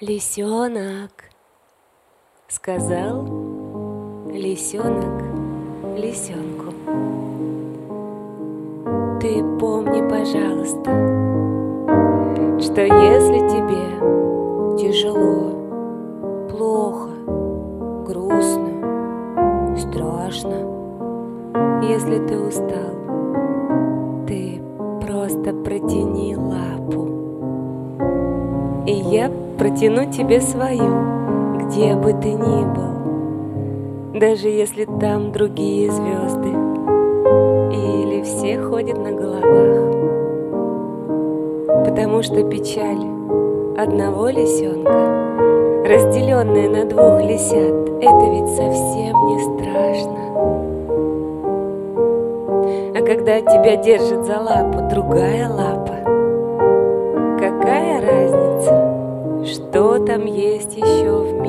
Лисенок, сказал лисенок лисенку. Ты помни, пожалуйста, что если тебе тяжело, плохо, грустно, страшно, если ты устал, И я протяну тебе свою, где бы ты ни был, даже если там другие звезды или все ходят на головах. Потому что печаль одного лисенка, разделенная на двух лисят, это ведь совсем не страшно. А когда тебя держит за лапу другая лапа, там есть еще в мире.